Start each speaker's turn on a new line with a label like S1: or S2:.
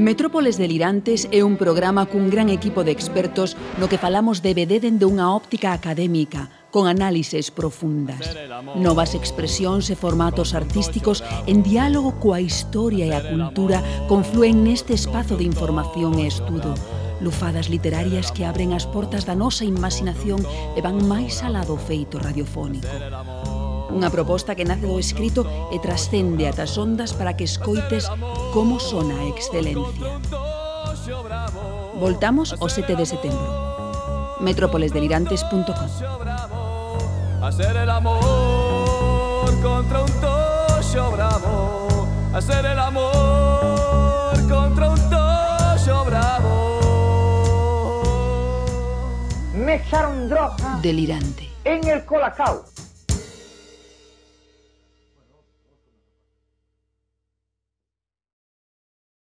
S1: Metrópoles Delirantes é un programa cun gran equipo de expertos no que falamos de BD dende unha óptica académica, con análises profundas, novas expresións e formatos artísticos en diálogo coa historia e a cultura confluen neste espazo de información e estudo, lufadas literarias que abren as portas da nosa imaginación e van máis alá do feito radiofónico. Unha proposta que nace do escrito e trascende ata as ondas para que escoites como sona a excelencia. Voltamos o 7 de setembro. metrópolesdelirantes.com
S2: Hacer el amor contra un tocho bravo Hacer el amor contra un tocho bravo
S3: Me echaron droga
S1: Delirante.
S3: en el colacao